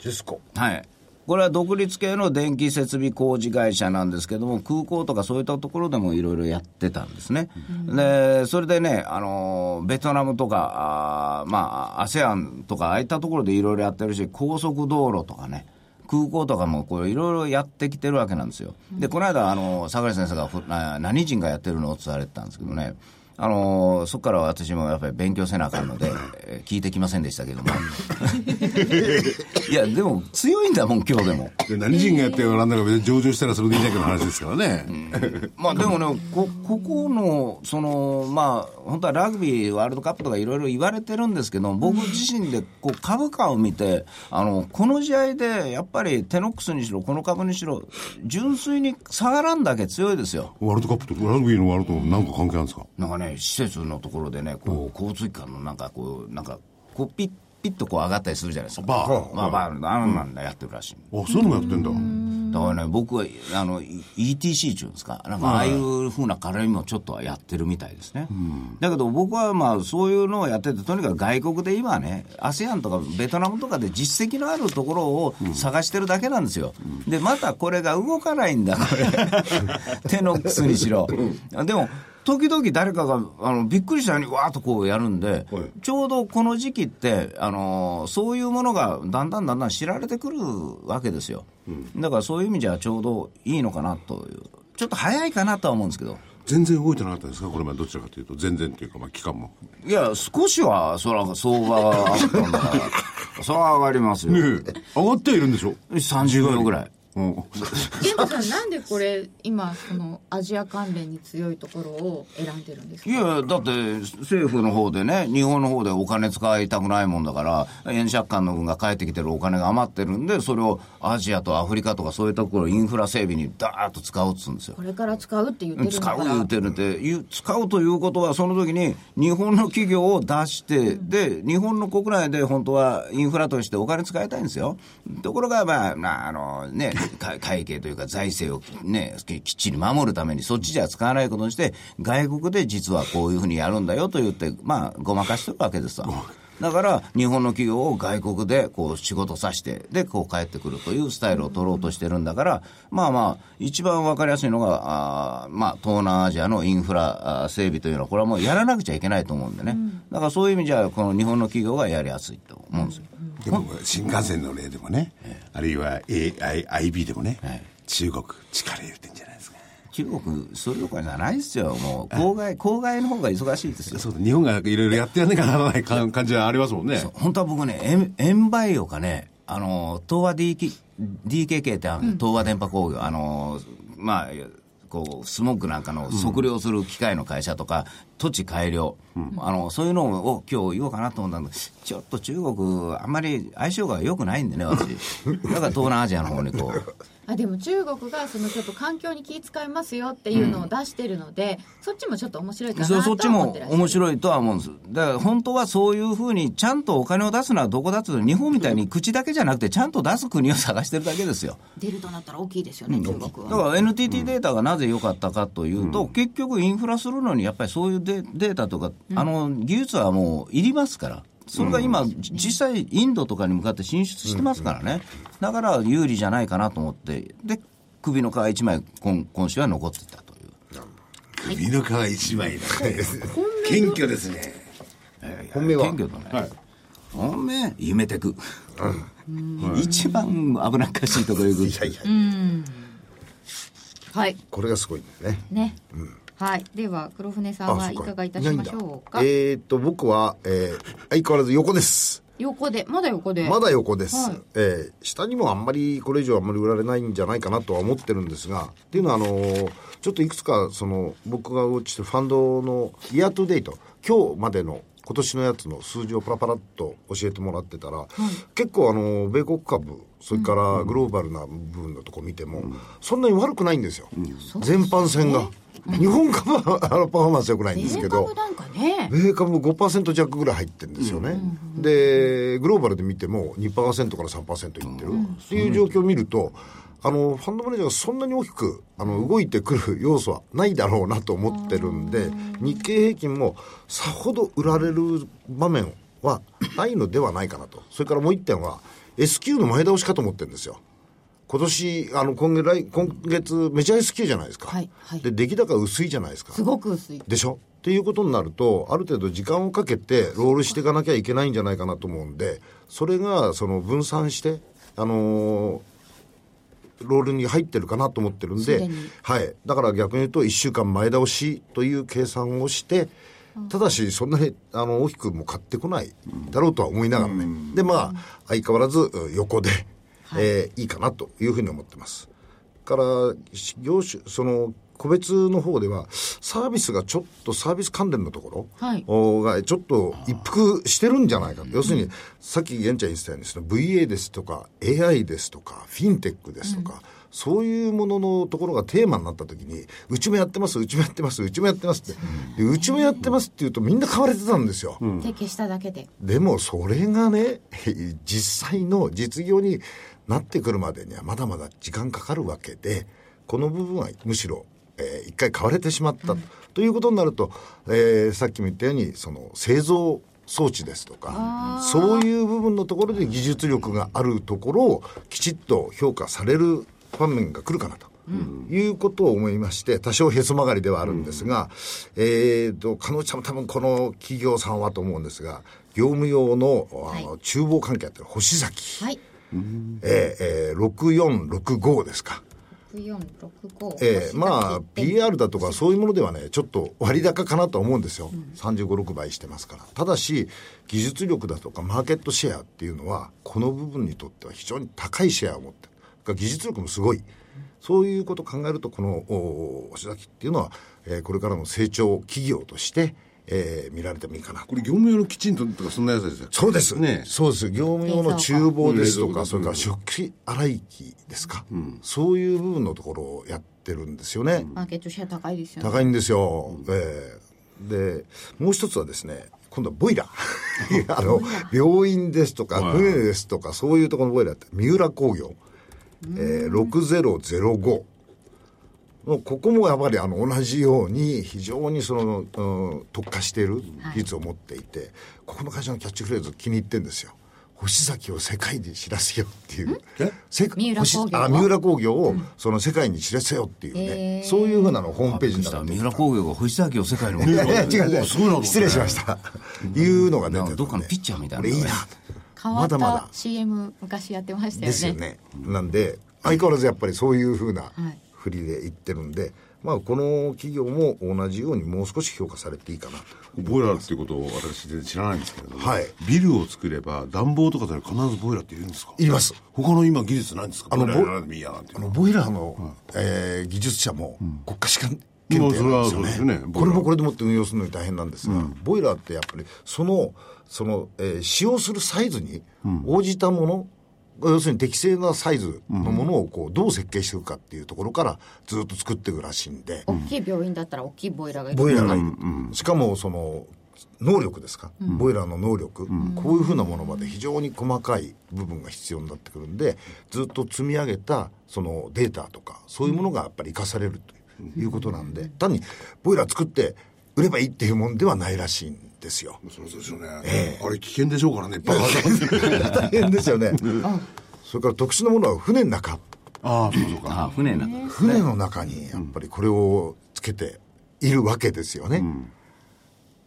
ジェスコ。はい。これは独立系の電気設備工事会社なんですけども、空港とかそういったところでもいろいろやってたんですね。で、それでね、あの、ベトナムとか、あーまあ、ASEAN とか、ああいったところでいろいろやってるし、高速道路とかね、空港とかもこういろいろやってきてるわけなんですよ。で、この間、あの、桜井先生が何人がやってるのって言われてたんですけどね、あのーそこからは私もやっぱり勉強せなあかんので、えー聞いてきませんでしたけども。[LAUGHS] いや、でも強いんだもん、今日でも。で何人がやってよなんだか別に上場したらそれでいいだけの話ですからね。まあでもね、こここの、その、まあ、本当はラグビーワールドカップとかいろいろ言われてるんですけど、僕自身でこう株価を見て、あの、この試合でやっぱりテノックスにしろ、この株にしろ、純粋に下がらんだけ強いですよ。ワールドカップとラグビーのワールドと何か関係あるんですか？なんかね、施設のところでね、こう、交通機関のなんかこう、なんか、こう、ピッ、ピッとこう上がったりするじゃないですか。バーまあ、バー、あんなんだやってるらしい。あ、そういうのもやってんだ。だからね、僕は、あの、い ETC っていうんですか、なんか、ああいうふうな絡みもちょっとはやってるみたいですね。だけど僕はまあ、そういうのをやってて、とにかく外国で今ね、ASEAN とかベトナムとかで実績のあるところを探してるだけなんですよ。で、またこれが動かないんだ、これ。[LAUGHS] テノックスにしろ。でも、時々誰かがあのびっくりしたようにわーっとこうやるんで、ちょうどこの時期って、あのそういうものがだんだんだんだん知られてくるわけですよ、だからそういう意味じゃちょうどいいのかなという、ちょっと早いかなとは思うんですけど、全然動いてなかったんですか？これまでどちらかというと。全然っていうか、まあ期間も。いや、少しはそら相場が上がったんだから、[LAUGHS] それは上がりますよ、ねえ。上がってはいるんでしょ？30秒ぐらい。うん。玄太さんなんでこれ今そのアジア関連に強いところを選んでるんですか？いや、だって政府の方でね、日本の方でお金使いたくないもんだから、円借款の分が返ってきてるお金が余ってるんで、それをアジアとアフリカとかそういうところ、インフラ整備にダーッと使おうっつうんですよ。これから使うって言ってるんだから使う言うてるって使うということは、その時に日本の企業を出して、で、日本の国内で本当はインフラとしてお金使いたいんですよ。ところが、まあ、まあ、あのね、か会計というか財政をね、きっちり守るために、そっちじゃ使わないことにして、外国で実はこういうふうにやるんだよと言って、まあ、ごまかしてるわけですわ。だから、日本の企業を外国でこう仕事させて、で、こう帰ってくるというスタイルを取ろうとしてるんだから、まあまあ、一番わかりやすいのが、あーまあ、東南アジアのインフラ整備というのは、これはもうやらなくちゃいけないと思うんでね。だからそういう意味じゃ、この日本の企業がやりやすいと思うんですよ。でも、新幹線の例でもね、あるいは AI IB でもね、はい中国、力入れてんじゃないですか。中国、それどころじゃないですよ。もう、郊外、郊外の方が忙しいですよ。そうだ、日本がいろいろやってやんなきゃならない感感じはありますもんね。本当は僕ね、円円バイオかね、あの、東和 DK DKK ってある、東和電波工業、あの、まあ、こう、スモッグなんかの測量する機械の会社とか、土地改良、あの、そういうのを今日言おうかなと思ったんだけど、ちょっと中国、あんまり相性が良くないんでね、私。だから東南アジアの方にこう。あでも中国がそのちょっと環境に気遣いますよっていうのを出してるので、そっちもちょっと面白いかなとはそそっちも思ってらっしゃる面白いとは思うんです。だから本当はそういうふうにちゃんとお金を出すのはどこだっていうと日本みたいに口だけじゃなくてちゃんと出す国を探してるだけですよ。出るとなったら大きいですよね、中国だは。から NTT データがなぜ良かったかというと、結局インフラするのにやっぱりそういうデデータとか、あの技術はもういりますから。それが今、実際インドとかに向かって進出してますからね。だから有利じゃないかなと思って、で、首の皮一枚今今週は残ってたという。首の皮一枚だ。謙虚ですね。本命は？謙虚だね。本命、夢テク。[LAUGHS] 一番危なっかしいところ行く。いやいや、はい。これがすごいんだよね。ね。はい。では、黒船さんはいかがいたしましょうか？えーっと、僕は、えー相変わらず横です。横で、まだ横で？まだ横です、はいえー下にもあんまりこれ以上あんまり売られないんじゃないかなとは思ってるんですがっていうのはあのーちょっといくつかその僕が落ちてるファンドのイヤートゥデイト今日までの今年のやつの数字をパラパラっと教えてもらってたら、結構あの米国株それからグローバルな部分のとこ見ても、そんなに悪くないんですよ、全般戦が、日本株はあのパフォーマンス良くないんですけど米株なんかね。米株5%弱ぐらい入ってるんですよね、でグローバルで見ても2%から3%いってる、っていう状況を見るとあのファンドマネージャーがそんなに大きくあの動いてくる要素はないだろうなと思ってるんで日経平均もさほど売られる場面はないのではないかなと。それからもう一点は S q の前倒しかと思ってるんですよ。今年あの今月来今月メジャー S q じゃないですか、はいはい。で出来高薄いじゃないですか。すごく薄い。でしょ？っていうことになるとある程度時間をかけてロールしていかなきゃいけないんじゃないかなと思うんでそれがその分散してあのーロールに入ってるかなと思ってるんではい。だから逆に言うと、1週間前倒しという計算をして、ただし、そんなにあの大きくも買ってこないだろうとは思いながらね。で、まあ、相変わらずうん横で、えーいいかなというふうに思ってます。から、業種、その、個別の方では、サービスがちょっと、サービス関連のところ、はいおがちょっと一服してるんじゃないかと。要するに、さっき玄ちゃん言ってたように、その VA ですとか、AI ですとか、フィンテックですとか、そういうもののところがテーマになった時に、うちもやってます、うちもやってます、うちもやってますって。でうちもやってますって言うとみんな買われてたんですよ。手消しただけででもそれがね、実際の実業になってくるまでにはまだまだ時間かかるわけで、この部分はむしろ、えー一回買われてしまった、ということになると、えーさっきも言ったように、その製造装置ですとか、そういう部分のところで技術力があるところをきちっと評価される場面が来るかなと。いうことを思いまして、多少へそ曲がりではあるんですが、えーと、加納ちゃんも多分この企業さんはと思うんですが、業務用のあの、はい。厨房関係やってる星崎、はい。えーえー6465ですか。6465えーまあ、PR だとかそういうものではね、ちょっと割高かなと思うんですよ。35、6倍してますから。ただし、技術力だとかマーケットシェアっていうのは、この部分にとっては非常に高いシェアを持ってる。技術力もすごい。そういうことを考えると、この、お星崎っていうのは、えーこれからの成長企業として、えー見られてもいいかな。とこれ業務用のキッチンとかそんなやつですよ。そうです。ね。そうです。業務用の厨房ですとか、それから食器洗い機ですか、そういう部分のところをやってるんですよね。マーケットシェア高いですよね。高いんですよ。ええで、もう一つはですね、今度はボイラー。[LAUGHS] あの、病院ですとか、船ですとか、そういうところのボイラーって、三浦工業、えー、6005。のここもやっぱりあの同じように非常にその、うん特化してい。る技術を持っていて、ここの会社のキャッチフレーズ気に入ってるんですよ。星崎を世界に知らせようっていう。世三浦工業。星あ三浦工業をその世界に知らせようっていうね、へー。そういうふうなのをホームページにしたなって三浦工業が星崎を世界に持っていやいやる違う違う。失礼しました。いうのが出てたんで。どっかのピッチャーみたいなこれいいな。変わったまだまだ。CM 昔やってましたよね。ですよね。なんで、相変わらずやっぱりそういうふうなはい振りで言ってるんで、まあこの企業も同じようにもう少し評価されていいかな。と。ボイラーっていうことを私全然知らないんですけれども、はい。ビルを作れば暖房とかで必ずボイラーっているんですか？いります。他の今技術ないんですか？あのボイラーの、ボイラーの、えー技術者も国家試験検定まあなんですよそれはそうですよね。これもこれでもって運用するのに大変なんですが、ボイラーってやっぱり、その、その、えー使用するサイズに応じたもの、要するに適正なサイズのものをこうどう設計していくかっていうところからずっと作っていくらしいんで、大きい病院だったら大きいボイラーがいるボイラー。がいる、しかもその能力ですか、ボイラーの能力、こういうふうなものまで非常に細かい部分が必要になってくるんでずっと積み上げたそのデータとかそういうものがやっぱり生かされるということなんで、単にボイラー作って売ればいいっていうもんではないらしいんですよ。そうでしょうね、あれ危険でしょうからねバカだ大変ですよね。それから特殊なものは船の中、ああそうそうかあ船の中船の中にやっぱりこれをつけているわけですよね。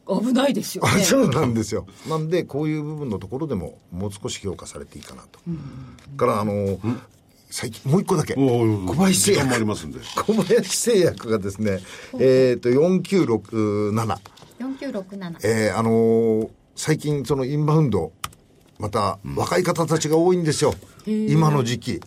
危ないですよあねそうなんですよ。なんで、こういう部分のところでも、もう少し評価されていいかなと。から、あの、最近、もう一個だけ。小林製薬。ますんで小林製薬がですね、えっ、と、4967。4967えーあのー最近、そのインバウンド、また、若い方たちが多いんですよ。今の時期。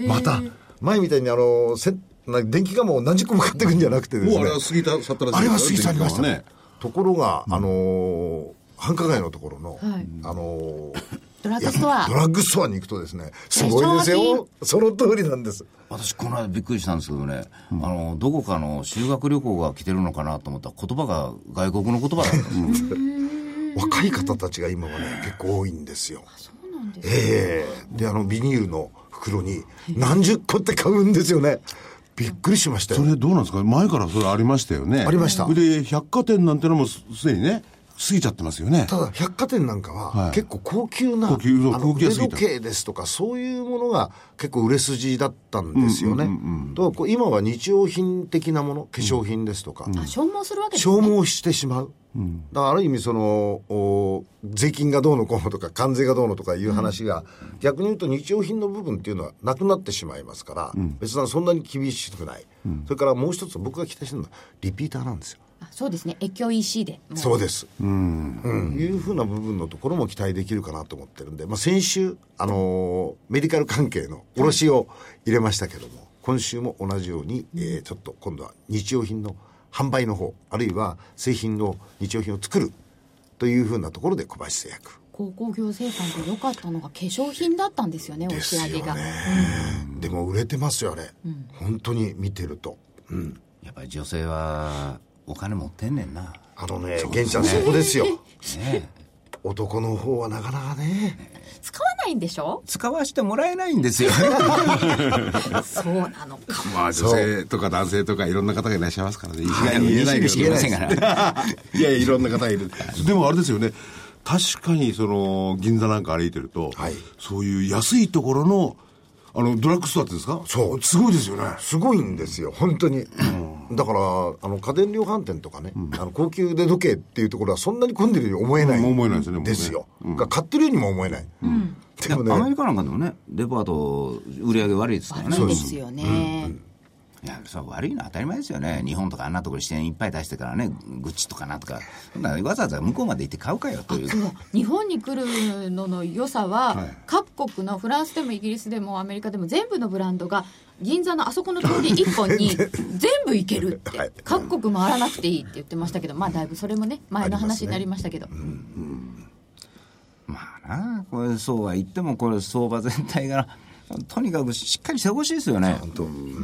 また、前みたいに、あのーせな電気釜を何十個も買ってくんじゃなくてですね。もうあれは過ぎた去ったらあれは過ぎ去りました。ね。ところが、あのー繁華街のところの、はい。あのードラッグストアドラッグストアに行くとですね、すごいですよ。その通りなんです。私この間びっくりしたんですけどね、あのどこかの修学旅行が来てるのかなと思ったら言葉が外国の言葉だったんですよ若い方たちが今はね、結構多いんですよ。ええで、あの、ビニールの袋に何十個って買うんですよね。びっくりしましたよそ。れどうなんですか？前からそれありましたよねありましたで百貨店なんてのもすすでにね過ぎちゃってますよね。ただ百貨店なんかははい。結構高級な、高級そうあの腕高級すぎた。時計ですとかそういうものが結構売れ筋だったんですよね。とこう今は日用品的なもの化粧品ですとか、あ消耗するわけですね。消耗してしまう。だからある意味その、お税金がどうのこうのとか関税がどうのとかいう話が、逆に言うと日用品の部分っていうのはなくなってしまいますから、別にそんなに厳しくない、それからもう一つ僕が期待してるのはリピーターなんですよ。あそうですね越境 EC でもそうです。うん。いうふうな部分のところも期待できるかなと思ってるんで、まあ、先週、あのーメディカル関係の卸を入れましたけども、今週も同じように、えーちょっと今度は日用品の販売の方、あるいは製品の日用品を作るというふうなところで小林製薬。鉱工業生産で良かったのが化粧品だったんですよね押し上げが、でも売れてますよ、あれ。本当に見てると。うん。やっぱり女性はお金持ってんねんな。あのね、玄ちゃんそこですよ。ね男の方はなかなかね。使わないんでしょ？使わしてもらえないんですよ。そうなのかまあ女性とか男性とかいろんな方がいらっしゃいますからね。一概に言えないけど言えませんから。いやいや、いろんな方がいる。でもあれですよね。確かにその銀座なんか歩いてると、はいそういう安いところのあのドラッグストアってですか？そうすごいですよね。すごいんですよ、本当に。だから、あの、家電量販店とかね、あの高級腕時計っていうところはそんなに混んでるように思えない。うん思えないですよねですよ。が買ってるようにも思えない。でもね、アメリカなんかでもね、デパート売り上げ悪いですからね。悪いですよね、いや、そ悪いのは当たり前ですよね。日本とかあんなところに支店いっぱい出してからね、グッチとかなんとか。そんなわざわざ向こうまで行って買うかよという。そう。日本に来るのの良さは、各国のフランスでもイギリスでもアメリカでも全部のブランドが銀座のあそこの通り [LAUGHS] 一本に全部。行けるって、はい。各国回らなくていいって言ってましたけどまあだいぶそれもね前の話になりましたけど、まあな、これそうは言っても、これ相場全体が、とにかくしっかりしてほしいですよね。本当に。ね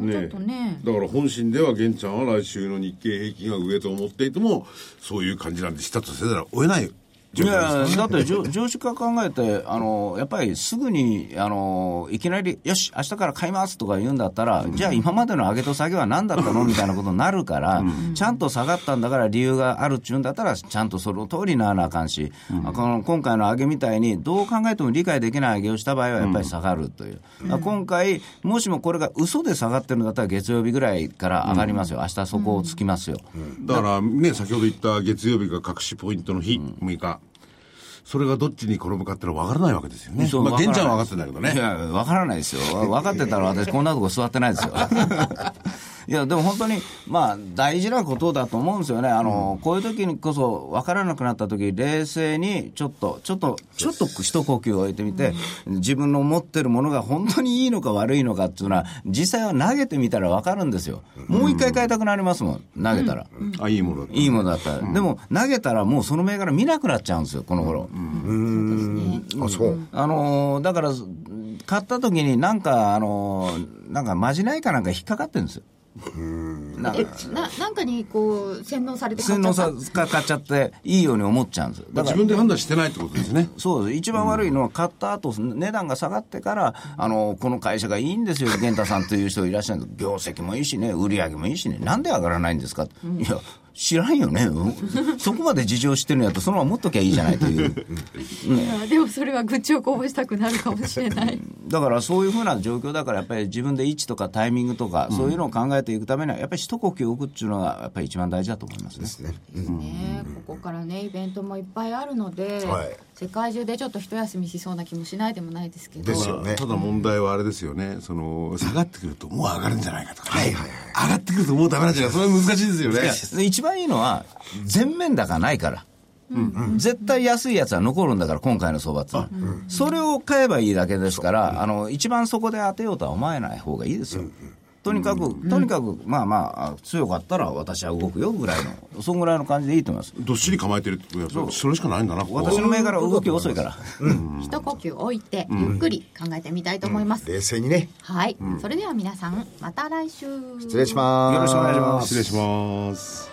もうちょっとね。だから本心では玄ちゃんは来週の日経平均が上と思っていてもそういう感じなんでしたとせざるを得ない状いやだって常常識化考えてあの、やっぱりすぐにあのいきなり、よし、明日から買いますとか言うんだったら、じゃあ今までの上げと下げは何だったのみたいなことになるから、ちゃんと下がったんだから理由があるっちゅうんだったら、ちゃんとその通りならなあかんし、あこの今回の上げみたいに、どう考えても理解できない上げをした場合はやっぱり下がるという、今回、もしもこれが嘘で下がってるんだったら、月曜日ぐらいから上がりますよ、明日そこをつきますよ。だからね先ほど言った月曜日が隠しポイントの日、6日それがどっちに転ぶかってのは分からないわけですよねそうまあ玄ちゃんはわ分かってんだけどねいや、分からないですよ。分かってたら私こんなとこ座ってないですよ。[LAUGHS] いや、でも本当に、まあ、大事なことだと思うんですよね。あの、こういう時にこそ分からなくなった時、冷静にちょっと、ちょっと、ちょっと一呼吸置いてみて、自分の持ってるものが本当にいいのか悪いのかっていうのは、実際は投げてみたら分かるんですよ。もう一回買いたくなりますもん、投げたら。あいいものだったいいものだったら。でも、投げたらもうその銘柄見なくなっちゃうんですよ、この頃。あ、そう。あのーだから、買った時になんか、あのーなんかまじないかなんか引っかかってるんですよ。なんえかななんかにこう洗脳されて買洗っちゃった？脳さ買っちゃって、いいように思っちゃうんです。よ。だから自分で判断してないってことですね。そうです。一番悪いのは、買った後値段が下がってから、あのこの会社がいいんですよ、源太さんという人いらっしゃるんです。業績もいいしね、売り上げもいいしね、なんで上がらないんですか、いや、知らんよね、うん。[LAUGHS] そこまで事情知ってるんやと、そのまま持っときゃいいじゃないという。[LAUGHS] でもそれは愚痴をこぼしたくなるかもしれない。だからそういうふうな状況だから、やっぱり自分で位置とかタイミングとか、そういうのを考えていくためには、やっぱり一呼吸置くっていうのが、やっぱり一番大事だと思いますね。ね。ここからねイベントもいっぱいあるので、はい。世界中でちょっと一休みしそうな気もしないでもないですけど。ですよね。ただ問題はあれですよね。その下がってくるともう上がるんじゃないかとか、ね。はいはい上がってくるともうダメなんじゃないかそれは難しいです。よね一番いいのは、全面高ないから。絶対安いやつは残るんだから、今回の相場ってのは、それを買えばいいだけですから、あの一番そこで当てようとは思えない方がいいですよ。とにかく、とにかく、まあまあ、強かったら私は動くよぐらいの、そんぐらいの感じでいいと思います。どっしり構えてるってことはそれしかないんだなここは。私の銘柄は動き遅いから。一呼吸置いてゆっくり考えてみたいと思います、冷静にね。はい、それでは皆さんまた来週。失礼します。よろしくお願いします。失礼します